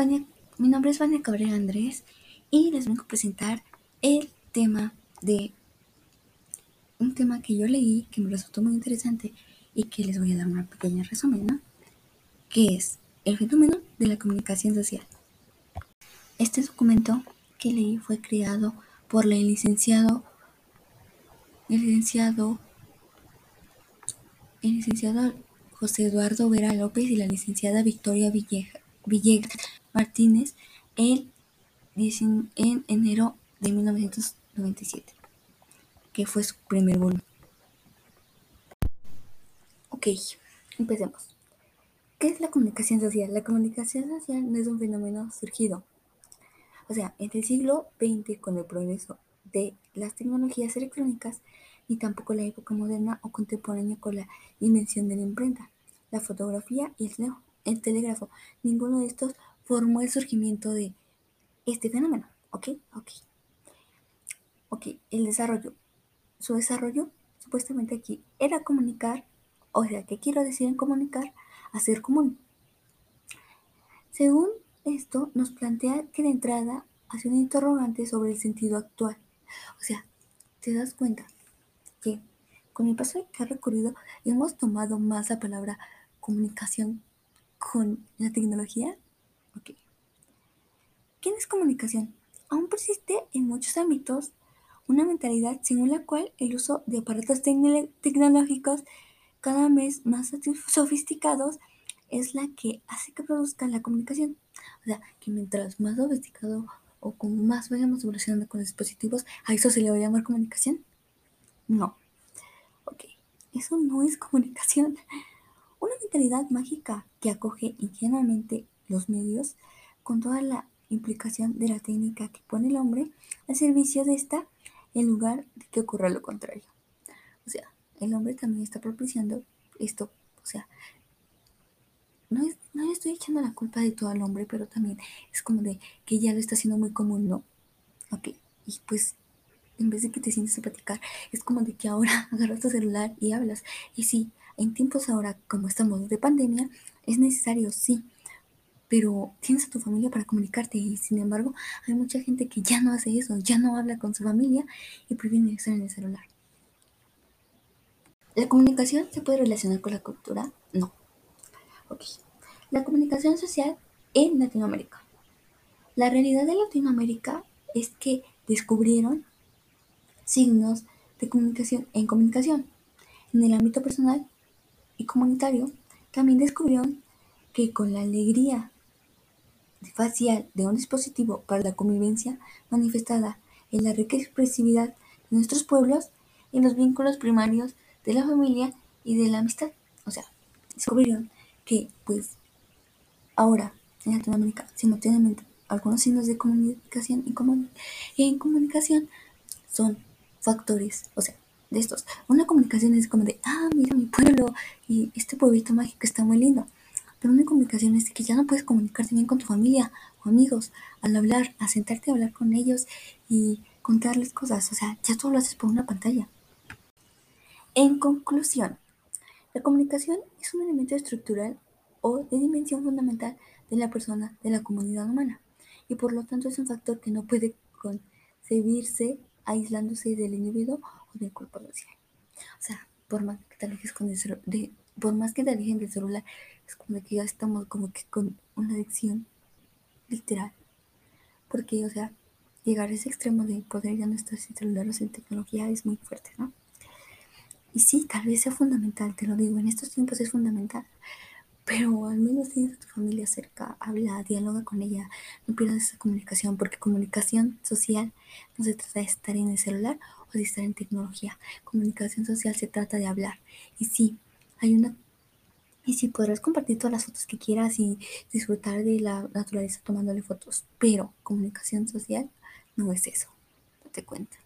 Mi nombre es Vania Cabrera Andrés y les vengo a presentar el tema de un tema que yo leí que me resultó muy interesante y que les voy a dar una pequeña resumen. Que es el fenómeno de la comunicación social. Este documento que leí fue creado por el licenciado, licenciado, el licenciado José Eduardo Vera López y la licenciada Victoria Villegas Martínez en, en enero de 1997, que fue su primer volumen. Ok, empecemos. ¿Qué es la comunicación social? La comunicación social no es un fenómeno surgido. O sea, en el siglo XX, con el progreso de las tecnologías electrónicas, ni tampoco la época moderna o contemporánea con la invención de la imprenta, la fotografía y el, el telégrafo. Ninguno de estos formó el surgimiento de este fenómeno. ¿Ok? Ok. Ok, el desarrollo. Su desarrollo, supuestamente aquí, era comunicar, o sea, ¿qué quiero decir en comunicar? Hacer común. Según esto, nos plantea que de entrada hace un interrogante sobre el sentido actual. O sea, te das cuenta que con el paso que ha recorrido hemos tomado más la palabra comunicación con la tecnología Ok. ¿Quién es comunicación? Aún persiste en muchos ámbitos una mentalidad según la cual el uso de aparatos tecnológicos cada vez más sofisticados es la que hace que produzca la comunicación. O sea, que mientras más sofisticado o con más vayamos evolucionando con los dispositivos, ¿a eso se le va a llamar comunicación? No. Ok, eso no es comunicación. Una mentalidad mágica que acoge ingenuamente los medios con toda la implicación de la técnica que pone el hombre al servicio de esta en lugar de que ocurra lo contrario. O sea, el hombre también está propiciando esto, o sea, no, es, no estoy echando la culpa de todo el hombre, pero también es como de que ya lo está haciendo muy común, ¿no? Ok, y pues en vez de que te sientes a platicar, es como de que ahora agarras tu celular y hablas. Y sí, en tiempos ahora, como estamos de pandemia, es necesario, sí, pero tienes a tu familia para comunicarte y sin embargo hay mucha gente que ya no hace eso, ya no habla con su familia y prefiere estar en el celular. ¿La comunicación se puede relacionar con la cultura? No. Ok. La comunicación social en Latinoamérica. La realidad de Latinoamérica es que descubrieron signos de comunicación en comunicación. En el ámbito personal y comunitario, también descubrieron que con la alegría facial de un dispositivo para la convivencia manifestada en la rica expresividad de nuestros pueblos, en los vínculos primarios de la familia y de la amistad. O sea, descubrieron que, pues, ahora en Latinoamérica simultáneamente algunos signos de comunicación y, en comunicación son factores, o sea, de estos. Una comunicación es como de, ah, mira mi pueblo y este pueblito mágico está muy lindo. Pero una comunicación es que ya no puedes comunicarte bien con tu familia o amigos al hablar, a sentarte a hablar con ellos y contarles cosas. O sea, ya todo lo haces por una pantalla. En conclusión, la comunicación es un elemento estructural o de dimensión fundamental de la persona, de la comunidad humana, y por lo tanto es un factor que no puede concebirse aislándose del individuo o del cuerpo social. O sea, por más que te alejes con el de, por más que te alejen del celular, es como que ya estamos como que con una adicción literal. Porque, o sea, llegar a ese extremo de poder ya no estar sin celulares en tecnología es muy fuerte, ¿no? Y sí, tal vez sea fundamental, te lo digo, en estos tiempos es fundamental. Pero al menos tienes a tu familia cerca, habla, dialoga con ella, no pierdas esa comunicación, porque comunicación social no se trata de estar en el celular o de estar en tecnología. Comunicación social se trata de hablar. Y sí, hay una y sí, podrás compartir todas las fotos que quieras y disfrutar de la naturaleza tomándole fotos, pero comunicación social no es eso, te cuenta.